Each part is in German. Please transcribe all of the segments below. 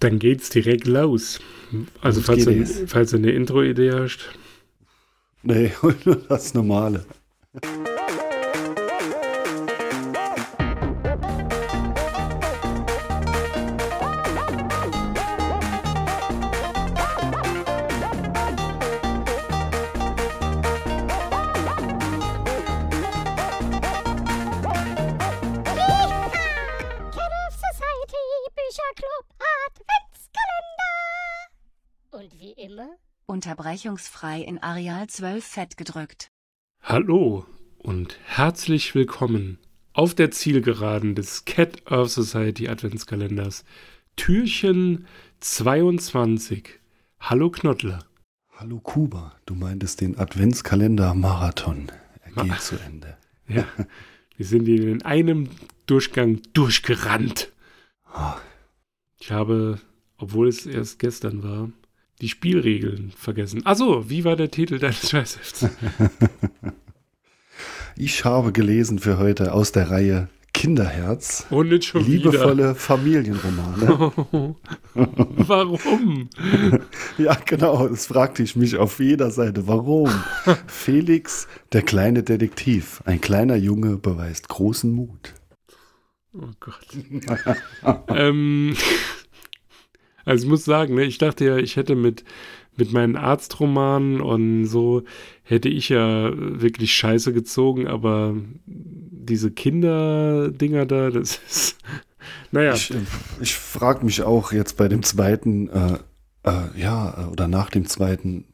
Dann geht's direkt los. Also, falls du, falls du eine Intro-Idee hast. Nee, nur das Normale. Unterbrechungsfrei in Areal 12 fett gedrückt. Hallo und herzlich willkommen auf der Zielgeraden des Cat Earth Society Adventskalenders. Türchen 22. Hallo Knottler. Hallo Kuba, du meintest den Adventskalender Marathon. Er geht zu Ende. Ja, wir sind in einem Durchgang durchgerannt. Ah. Ich habe, obwohl es erst gestern war, die Spielregeln vergessen. Achso, wie war der Titel deines Scheißhefts? ich habe gelesen für heute aus der Reihe Kinderherz. Und oh, nicht schon Liebevolle wieder. Familienromane. warum? ja, genau, das fragte ich mich auf jeder Seite. Warum? Felix, der kleine Detektiv. Ein kleiner Junge beweist großen Mut. Oh Gott. ähm, also ich muss sagen, ne, ich dachte ja, ich hätte mit, mit meinen Arztromanen und so, hätte ich ja wirklich Scheiße gezogen, aber diese Kinderdinger da, das ist, naja. Ich, ich frage mich auch jetzt bei dem zweiten, äh, äh, ja, oder nach dem zweiten,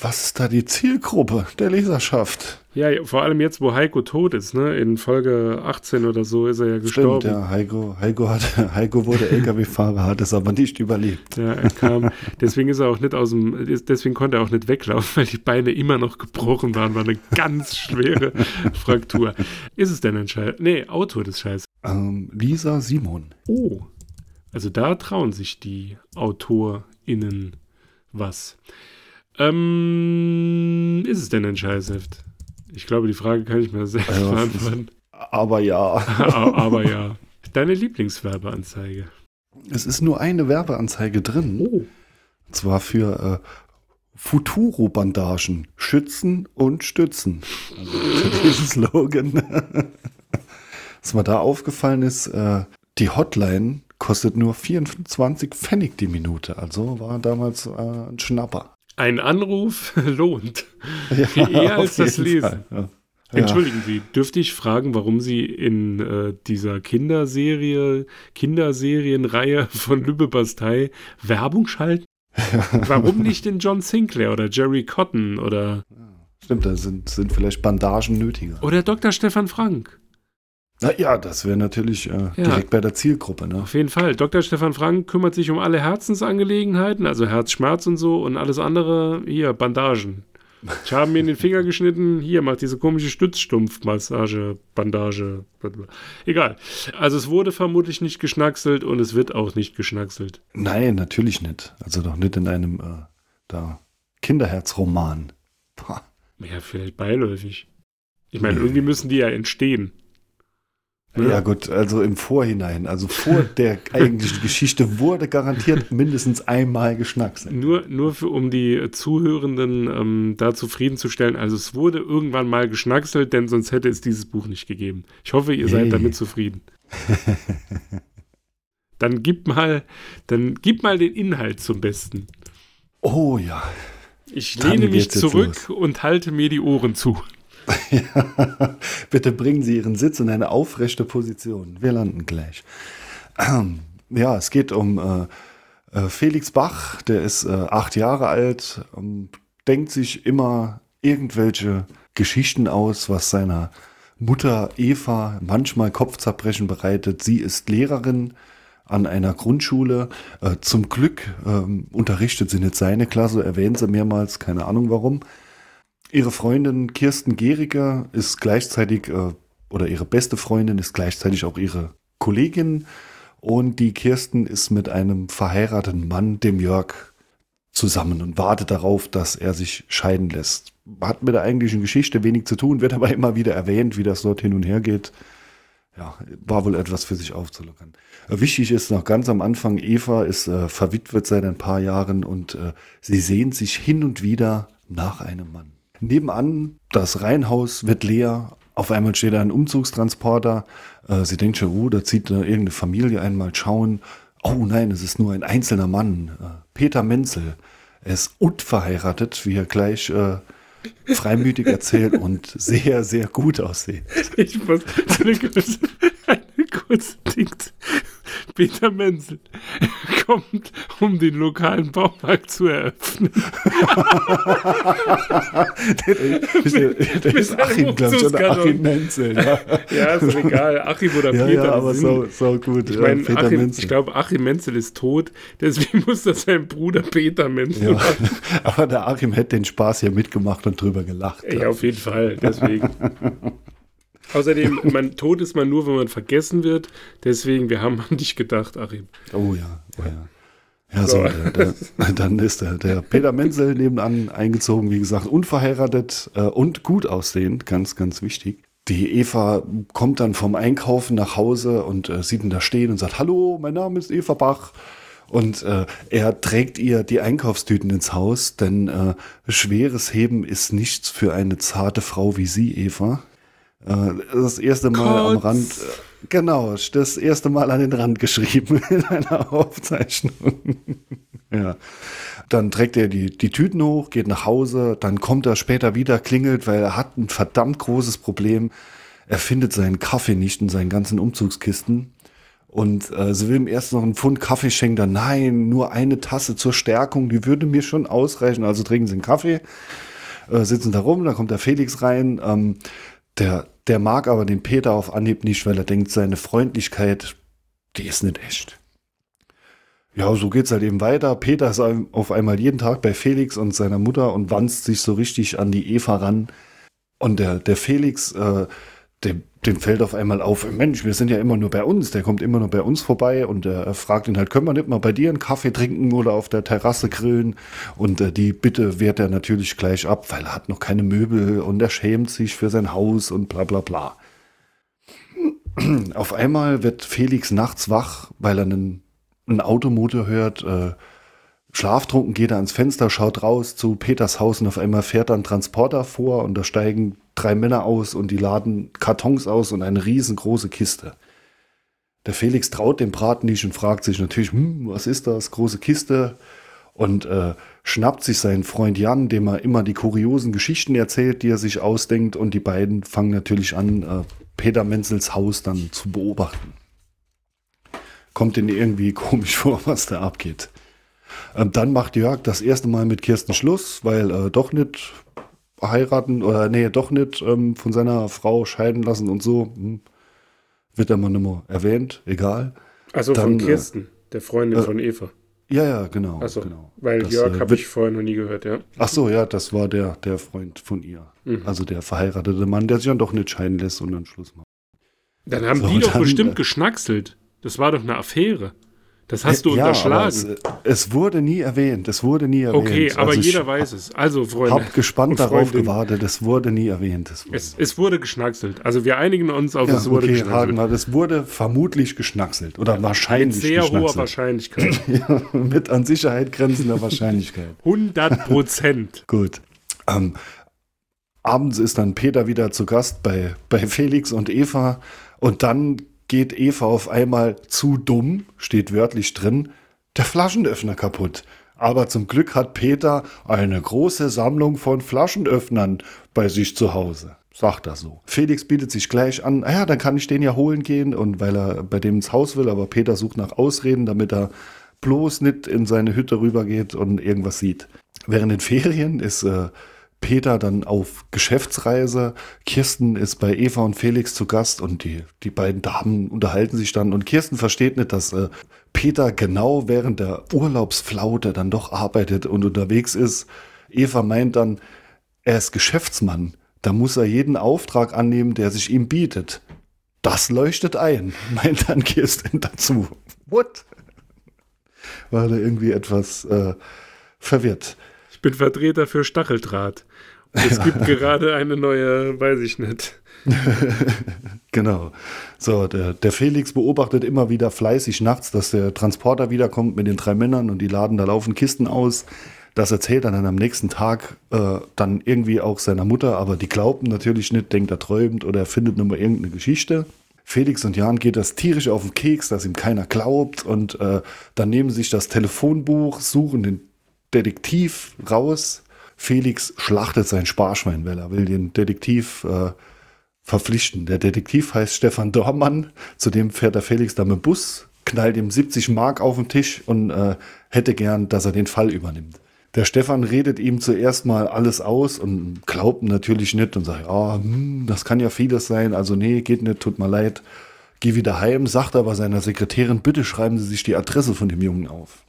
was ist da die Zielgruppe der Leserschaft? Ja, vor allem jetzt, wo Heiko tot ist, ne? In Folge 18 oder so ist er ja gestorben. Stimmt, ja, Heiko, Heiko, hat, Heiko wurde LKW-Fahrer, hat es aber nicht überlebt. Ja, er kam, deswegen ist er auch nicht aus dem, deswegen konnte er auch nicht weglaufen, weil die Beine immer noch gebrochen waren, war eine ganz schwere Fraktur. Ist es denn ein Scheiß? Nee, Autor des Scheiß. Ähm, Lisa Simon. Oh, also da trauen sich die AutorInnen was. Ähm, ist es denn ein Scheißheft? Ich glaube, die Frage kann ich mir selbst also, beantworten. Aber ja. aber ja. Deine Lieblingswerbeanzeige? Es ist nur eine Werbeanzeige drin. Oh. Und zwar für äh, Futuro-Bandagen. Schützen und stützen. Also diesen Slogan. Was mir da aufgefallen ist, äh, die Hotline kostet nur 24 Pfennig die Minute. Also war damals äh, ein Schnapper. Ein Anruf lohnt. Ja, Eher als das Lesen. Ja. Entschuldigen Sie, dürfte ich fragen, warum Sie in äh, dieser Kinderserie, Kinderserienreihe von Lübbe Bastei Werbung schalten? warum nicht in John Sinclair oder Jerry Cotton oder. Stimmt, da sind, sind vielleicht Bandagen nötiger. Oder Dr. Stefan Frank. Na ja, das wäre natürlich äh, ja. direkt bei der Zielgruppe. Ne? Auf jeden Fall. Dr. Stefan Frank kümmert sich um alle Herzensangelegenheiten, also Herzschmerz und so und alles andere. Hier, Bandagen. Ich habe mir in den Finger geschnitten. Hier, macht diese komische Stützstumpfmassage, Bandage. Egal. Also es wurde vermutlich nicht geschnackselt und es wird auch nicht geschnackselt. Nein, natürlich nicht. Also doch nicht in einem äh, da Kinderherzroman. Ja, vielleicht beiläufig. Ich meine, nee. irgendwie müssen die ja entstehen. Ja gut, also im Vorhinein, also vor der eigentlichen Geschichte wurde garantiert mindestens einmal geschnackt. Nur, nur für, um die Zuhörenden ähm, da zufriedenzustellen, also es wurde irgendwann mal geschnackselt, denn sonst hätte es dieses Buch nicht gegeben. Ich hoffe, ihr seid hey. damit zufrieden. dann gib mal, dann gib mal den Inhalt zum Besten. Oh ja. Ich lehne mich zurück und halte mir die Ohren zu. Bitte bringen Sie Ihren Sitz in eine aufrechte Position. Wir landen gleich. Ja, es geht um äh, äh, Felix Bach, der ist äh, acht Jahre alt, denkt sich immer irgendwelche Geschichten aus, was seiner Mutter Eva manchmal Kopfzerbrechen bereitet. Sie ist Lehrerin an einer Grundschule. Zum Glück ähm, unterrichtet sie nicht seine Klasse, erwähnt sie mehrmals, keine Ahnung warum. Ihre Freundin Kirsten Gehriger ist gleichzeitig, äh, oder ihre beste Freundin ist gleichzeitig auch ihre Kollegin. Und die Kirsten ist mit einem verheirateten Mann, dem Jörg, zusammen und wartet darauf, dass er sich scheiden lässt. Hat mit der eigentlichen Geschichte wenig zu tun, wird aber immer wieder erwähnt, wie das dort hin und her geht. ja, war wohl etwas für sich aufzulockern. Äh, wichtig ist noch ganz am Anfang, Eva ist äh, verwitwet seit ein paar Jahren und äh, sie sehnt sich hin und wieder nach einem Mann. Nebenan, das Reihenhaus wird leer. Auf einmal steht da ein Umzugstransporter. Äh, sie denkt schon, oh, da zieht äh, irgendeine Familie einmal schauen. Oh nein, es ist nur ein einzelner Mann. Äh, Peter Menzel. Er ist unverheiratet, wie er gleich äh, freimütig erzählt und sehr, sehr gut aussieht. Ich muss eine kurze, eine kurze Ding. Peter Menzel kommt, um den lokalen Baumarkt zu eröffnen. der ist Achim, glaube ich, oder Achim Menzel. Ja, ja ist egal. Achim oder ja, Peter. ja aber so, so gut. ich Peter Achim, ich glaube, Achim Menzel ist tot, deswegen muss das sein Bruder Peter Menzel Ja, machen. aber der Achim hätte den Spaß hier mitgemacht und drüber gelacht. Ja, auf jeden Fall, deswegen. Außerdem, man, tot ist man nur, wenn man vergessen wird. Deswegen, wir haben an dich gedacht, Achim. Oh ja, oh ja. Ja, so, der, der, dann ist der, der Peter Menzel nebenan eingezogen, wie gesagt, unverheiratet äh, und gut aussehend, ganz, ganz wichtig. Die Eva kommt dann vom Einkaufen nach Hause und äh, sieht ihn da stehen und sagt, hallo, mein Name ist Eva Bach. Und äh, er trägt ihr die Einkaufstüten ins Haus, denn äh, schweres Heben ist nichts für eine zarte Frau wie sie, Eva. Äh, das erste Mal am Kotz. Rand, äh, genau, das erste Mal an den Rand geschrieben in einer Aufzeichnung. ja. Dann trägt er die, die Tüten hoch, geht nach Hause, dann kommt er später wieder, klingelt, weil er hat ein verdammt großes Problem. Er findet seinen Kaffee nicht in seinen ganzen Umzugskisten. Und äh, sie will ihm erst noch einen Pfund Kaffee schenken, dann nein, nur eine Tasse zur Stärkung, die würde mir schon ausreichen. Also trinken sie einen Kaffee, äh, sitzen da rum, dann kommt der Felix rein. Ähm, der, der mag aber den Peter auf Anhieb nicht, weil er denkt, seine Freundlichkeit, die ist nicht echt. Ja, so geht's halt eben weiter. Peter ist auf einmal jeden Tag bei Felix und seiner Mutter und wanzt sich so richtig an die Eva ran. Und der, der Felix, äh, dem, dem fällt auf einmal auf, Mensch, wir sind ja immer nur bei uns, der kommt immer nur bei uns vorbei und äh, er fragt ihn halt, können wir nicht mal bei dir einen Kaffee trinken oder auf der Terrasse grillen? Und äh, die Bitte wehrt er natürlich gleich ab, weil er hat noch keine Möbel und er schämt sich für sein Haus und bla bla bla. Auf einmal wird Felix nachts wach, weil er einen, einen Automotor hört, äh, Schlaftrunken geht er ans Fenster, schaut raus zu Peters Haus und auf einmal fährt da ein Transporter vor und da steigen drei Männer aus und die laden Kartons aus und eine riesengroße Kiste. Der Felix traut dem Braten nicht und fragt sich natürlich, hm, was ist das, große Kiste? Und äh, schnappt sich seinen Freund Jan, dem er immer die kuriosen Geschichten erzählt, die er sich ausdenkt und die beiden fangen natürlich an, äh, Peter Menzels Haus dann zu beobachten. Kommt ihnen irgendwie komisch vor, was da abgeht. Ähm, dann macht Jörg das erste Mal mit Kirsten Schluss, weil äh, doch nicht heiraten oder nee, doch nicht ähm, von seiner Frau scheiden lassen und so. Hm. Wird immer nicht mehr erwähnt, egal. Also Dann, von Kirsten, der Freundin von Eva. Ja, ja, genau. Achso, genau. weil Das, Jörg äh, habe ich vorher noch nie gehört, ja. Ach so, ja, das war der, der Freund von ihr. Mhm. Also der verheiratete Mann, der sich dann doch nicht scheiden lässt und dann Schluss macht. Dann haben So, die doch dann, bestimmt äh, geschnackselt. Das war doch eine Affäre. Das hast du ja, unterschlagen. Es, es wurde nie erwähnt. Es wurde nie erwähnt. okay, aber Also ich jeder weiß es. Also, Freunde. hab gespannt und darauf gewartet. Es wurde nie erwähnt. Es wurde, Es, es wurde geschnackselt. Also wir einigen uns auf, ja, es wurde okay, geschnackselt. wir. Das wurde vermutlich geschnackselt. Oder Mit wahrscheinlich sehr hoher. Wahrscheinlichkeit. Ja, mit an Sicherheit grenzender Wahrscheinlichkeit. 100 Prozent. Gut. Ähm, abends ist dann Peter wieder zu Gast bei, bei Felix und Eva. Und dann geht Eva auf einmal zu dumm, steht wörtlich drin, der Flaschenöffner kaputt. Aber zum Glück hat Peter eine große Sammlung von Flaschenöffnern bei sich zu Hause. Sagt er so. Felix bietet sich gleich an, ah ja, dann kann ich den ja holen gehen. Und weil er bei dem ins Haus will, aber Peter sucht nach Ausreden, damit er bloß nicht in seine Hütte rübergeht und irgendwas sieht. Während den Ferien ist äh, Peter dann auf Geschäftsreise. Kirsten ist bei Eva und Felix zu Gast und die, die beiden Damen unterhalten sich dann. Und Kirsten versteht nicht, dass äh, Peter genau während der Urlaubsflaute dann doch arbeitet und unterwegs ist. Eva meint dann, er ist Geschäftsmann. Da muss er jeden Auftrag annehmen, der sich ihm bietet. Das leuchtet ein, meint dann Kirsten dazu. What? War da irgendwie etwas äh, verwirrt. Ich bin Vertreter für Stacheldraht. Es gibt gerade eine neue, weiß ich nicht. genau. So, der, der Felix beobachtet immer wieder fleißig nachts, dass der Transporter wiederkommt mit den drei Männern und die laden da laufen Kisten aus. Das erzählt er dann am nächsten Tag äh, dann irgendwie auch seiner Mutter, aber die glauben natürlich nicht, denkt er träumt oder er findet nur mal irgendeine Geschichte. Felix und Jan geht das tierisch auf den Keks, dass ihm keiner glaubt und äh, dann nehmen sich das Telefonbuch, suchen den Detektiv raus. Felix schlachtet sein Sparschwein, weil er will den Detektiv äh, verpflichten. Der Detektiv heißt Stefan Dormann, zudem fährt der Felix da mit Bus, knallt ihm 70 Mark auf den Tisch und äh, hätte gern, dass er den Fall übernimmt. Der Stefan redet ihm zuerst mal alles aus und glaubt natürlich nicht und sagt, ja, hm, das kann ja vieles sein, also nee, geht nicht, tut mir leid. Geh wieder heim, sagt aber seiner Sekretärin, bitte schreiben Sie sich die Adresse von dem Jungen auf.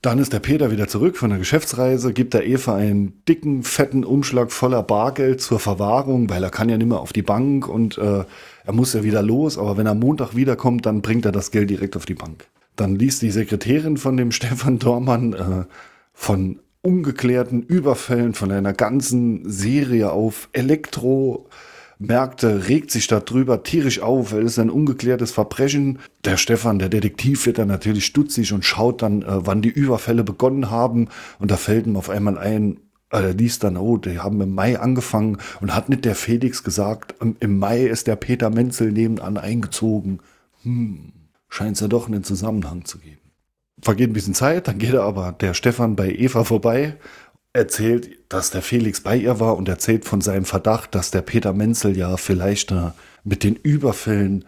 Dann ist der Peter wieder zurück von der Geschäftsreise, gibt der Eva einen dicken, fetten Umschlag voller Bargeld zur Verwahrung, weil er kann ja nicht mehr auf die Bank und äh, er muss ja wieder los, aber wenn er Montag wiederkommt, dann bringt er das Geld direkt auf die Bank. Dann liest die Sekretärin von dem Stefan Dormann äh, von ungeklärten Überfällen, von einer ganzen Serie auf Elektro, Märkte, regt sich darüber tierisch auf, es ein ungeklärtes Verbrechen. Der Stefan, der Detektiv, wird dann natürlich stutzig und schaut dann, äh, wann die Überfälle begonnen haben. Und da fällt ihm auf einmal ein, äh, er liest dann, oh, die haben im Mai angefangen und hat nicht der Felix gesagt, im Mai ist der Peter Menzel nebenan eingezogen. Hm, scheint es ja doch einen Zusammenhang zu geben. Vergeht ein bisschen Zeit, dann geht er aber der Stefan bei Eva vorbei erzählt, dass der Felix bei ihr war und erzählt von seinem Verdacht, dass der Peter Menzel ja vielleicht äh, mit den Überfällen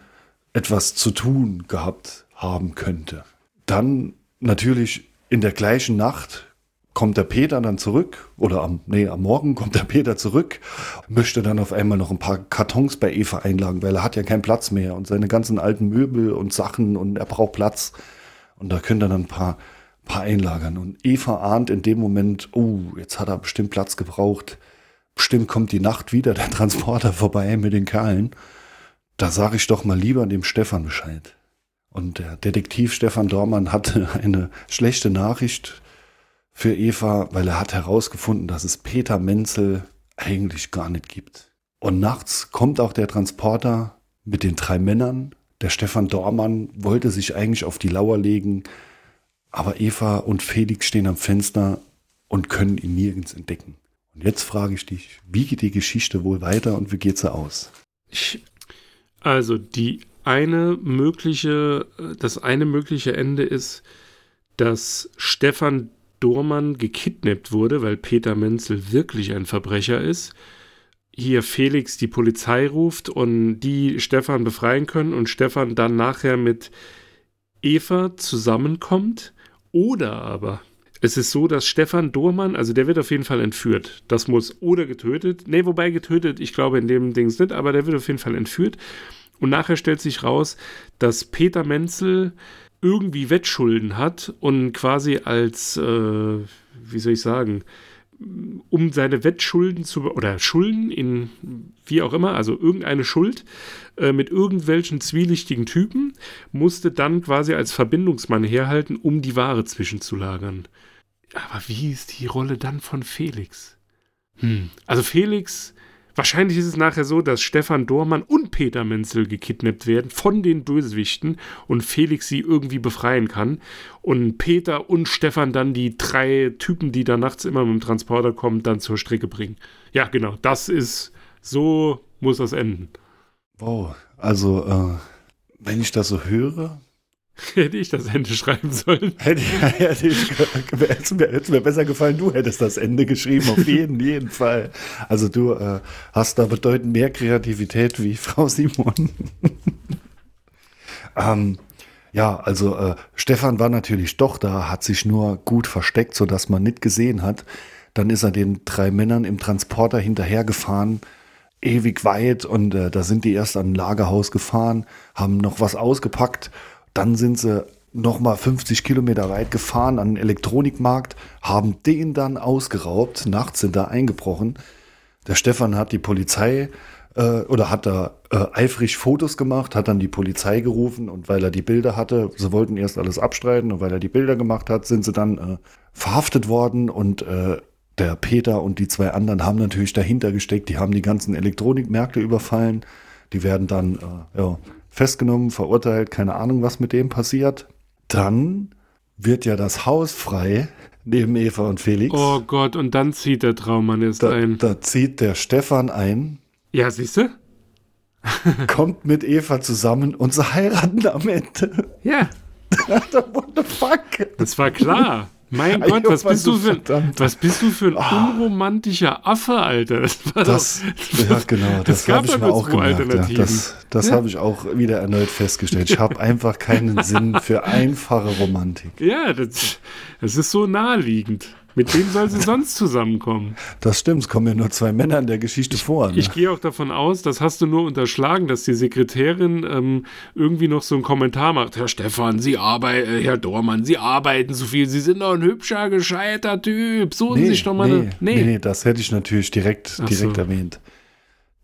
etwas zu tun gehabt haben könnte. Dann natürlich in der gleichen Nacht kommt der Peter dann zurück oder am, nee, am Morgen kommt der Peter zurück, möchte dann auf einmal noch ein paar Kartons bei Eva einlagen, weil er hat ja keinen Platz mehr und seine ganzen alten Möbel und Sachen und er braucht Platz. Und da können dann ein paar paar einlagern. Und Eva ahnt in dem Moment, oh, jetzt hat er bestimmt Platz gebraucht. Bestimmt kommt die Nacht wieder der Transporter vorbei mit den Kerlen. Da sage ich doch mal lieber dem Stefan Bescheid. Und der Detektiv Stefan Dormann hatte eine schlechte Nachricht für Eva, weil er hat herausgefunden, dass es Peter Menzel eigentlich gar nicht gibt. Und nachts kommt auch der Transporter mit den drei Männern. Der Stefan Dormann wollte sich eigentlich auf die Lauer legen, aber Eva und Felix stehen am Fenster und können ihn nirgends entdecken. Und jetzt frage ich dich, wie geht die Geschichte wohl weiter und wie geht sie aus? Also die eine mögliche, das eine mögliche Ende ist, dass Stefan Dormann gekidnappt wurde, weil Peter Menzel wirklich ein Verbrecher ist. Hier Felix die Polizei ruft und die Stefan befreien können und Stefan dann nachher mit Eva zusammenkommt oder aber es ist so, dass Stefan Dohrmann, also der wird auf jeden Fall entführt. Das muss oder getötet. Nee, wobei getötet, ich glaube in dem Dings nicht, aber der wird auf jeden Fall entführt. Und nachher stellt sich raus, dass Peter Menzel irgendwie Wettschulden hat und quasi als, äh, wie soll ich sagen, um seine Wettschulden zu, oder Schulden in, wie auch immer, also irgendeine Schuld äh, mit irgendwelchen zwielichtigen Typen, musste dann quasi als Verbindungsmann herhalten, um die Ware zwischenzulagern. Aber wie ist die Rolle dann von Felix? Hm. Also Felix Wahrscheinlich ist es nachher so, dass Stefan Dormann und Peter Menzel gekidnappt werden von den Bösewichten und Felix sie irgendwie befreien kann. Und Peter und Stefan dann die drei Typen, die da nachts immer mit dem Transporter kommen, dann zur Strecke bringen. Ja, genau, das ist, so muss das enden. Wow, also, äh, wenn ich das so höre, Hätte ich das Ende schreiben sollen. Hätte, hätte ich, hätte mir, hätte mir besser gefallen, du hättest das Ende geschrieben, auf jeden, jeden Fall. Also du äh, hast da bedeutend mehr Kreativität wie Frau Simon. ähm, ja, also äh, Stefan war natürlich doch da, hat sich nur gut versteckt, sodass man nicht gesehen hat. Dann ist er den drei Männern im Transporter hinterhergefahren, ewig weit und äh, da sind die erst an ein Lagerhaus gefahren, haben noch was ausgepackt dann sind sie nochmal 50 Kilometer weit gefahren an den Elektronikmarkt, haben den dann ausgeraubt, nachts sind da eingebrochen. Der Stefan hat die Polizei äh, oder hat da äh, eifrig Fotos gemacht, hat dann die Polizei gerufen und weil er die Bilder hatte, sie wollten erst alles abstreiten und weil er die Bilder gemacht hat, sind sie dann äh, verhaftet worden und äh, der Peter und die zwei anderen haben natürlich dahinter gesteckt. Die haben die ganzen Elektronikmärkte überfallen. Die werden dann äh, ja, festgenommen, verurteilt, keine Ahnung, was mit dem passiert. Dann wird ja das Haus frei neben Eva und Felix. Oh Gott, und dann zieht der Traummann erst da, ein. da zieht der Stefan ein, Ja, siehst du? kommt mit Eva zusammen und sie heiraten am Ende. Ja, What the fuck? das war klar. Mein Gott, was bist du für, Verdammt. was bist du für ein unromantischer Affe, Alter? Das Das, doch, ja, genau, das gab habe ich mir auch gemerkt. Ja. Das, das Ja. habe ich auch wieder erneut festgestellt. Ich habe einfach keinen Sinn für einfache Romantik. Ja, das, das ist so naheliegend. Mit wem soll sie sonst zusammenkommen? Das stimmt, es kommen ja nur zwei Männer in der Geschichte vor. Ne? Ich gehe auch davon aus, das hast du nur unterschlagen, dass die Sekretärin ähm, irgendwie noch so einen Kommentar macht. Herr Stefan, Sie arbeiten, äh, Herr Dormann, Sie arbeiten zu viel. Sie sind doch ein hübscher, gescheiter Typ. Suchen Sie sich doch mal nee, eine. nee. nee, das hätte ich natürlich direkt, Ach direkt so. erwähnt.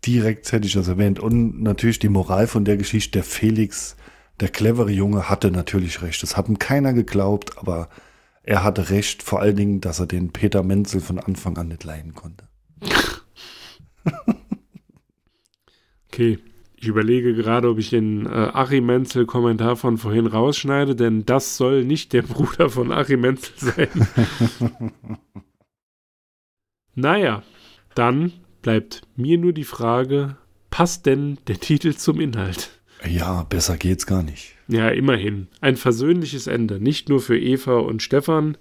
Direkt hätte ich das erwähnt. Und natürlich die Moral von der Geschichte, der Felix, der clevere Junge, hatte natürlich recht. Das hat ihm keiner geglaubt, aber er hatte recht, vor allen Dingen, dass er den Peter Menzel von Anfang an nicht leiden konnte. Okay, ich überlege gerade, ob ich den äh, Achim Menzel-Kommentar von vorhin rausschneide, denn das soll nicht der Bruder von Achim Menzel sein. naja, dann bleibt mir nur die Frage, passt denn der Titel zum Inhalt? Ja, besser geht's gar nicht. Ja, immerhin. Ein versöhnliches Ende. Nicht nur für Eva und Stefan.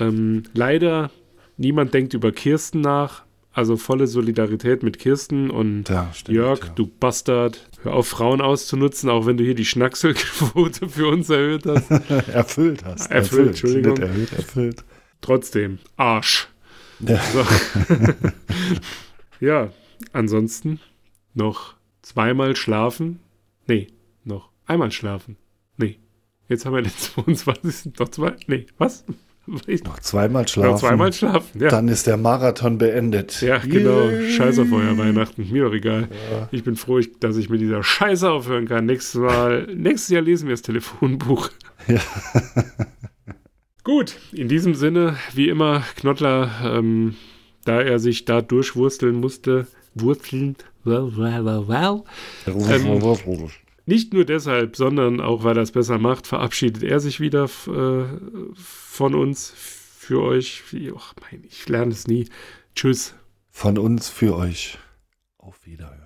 Ähm, leider, niemand denkt über Kirsten nach. Also volle Solidarität mit Kirsten und Ja, stimmt, Jörg, ja. du Bastard. Hör auf, Frauen auszunutzen, auch wenn du hier die Schnackselquote für uns erhöht hast. Erfüllt hast. Erfüllt, Entschuldigung. Nicht erhöht, erfüllt. Trotzdem, Arsch. Ja. So. ja, ansonsten noch zweimal schlafen. Nee, noch einmal schlafen. Nee. Jetzt haben wir den 22. Noch zwei. Nee, was? Ich, Noch zweimal schlafen. noch zweimal schlafen, ja. Dann ist der Marathon beendet. ja, genau. Yay. Scheiß auf euer Weihnachten. Mir doch egal. Ich bin froh, dass ich mit dieser Scheiße aufhören kann. Nächstes Mal, nächstes Jahr lesen wir das Telefonbuch. Ja. Gut, in diesem Sinne, wie immer, Knottler, ähm, da er sich da durchwursteln musste, wurzeln, well, well, well, well. Ähm, Nicht nur deshalb, sondern auch weil er es besser macht, verabschiedet er sich wieder äh, von uns, für euch. Och, mein, ich lerne es nie. Tschüss. Von uns für euch. Auf Wiederhören.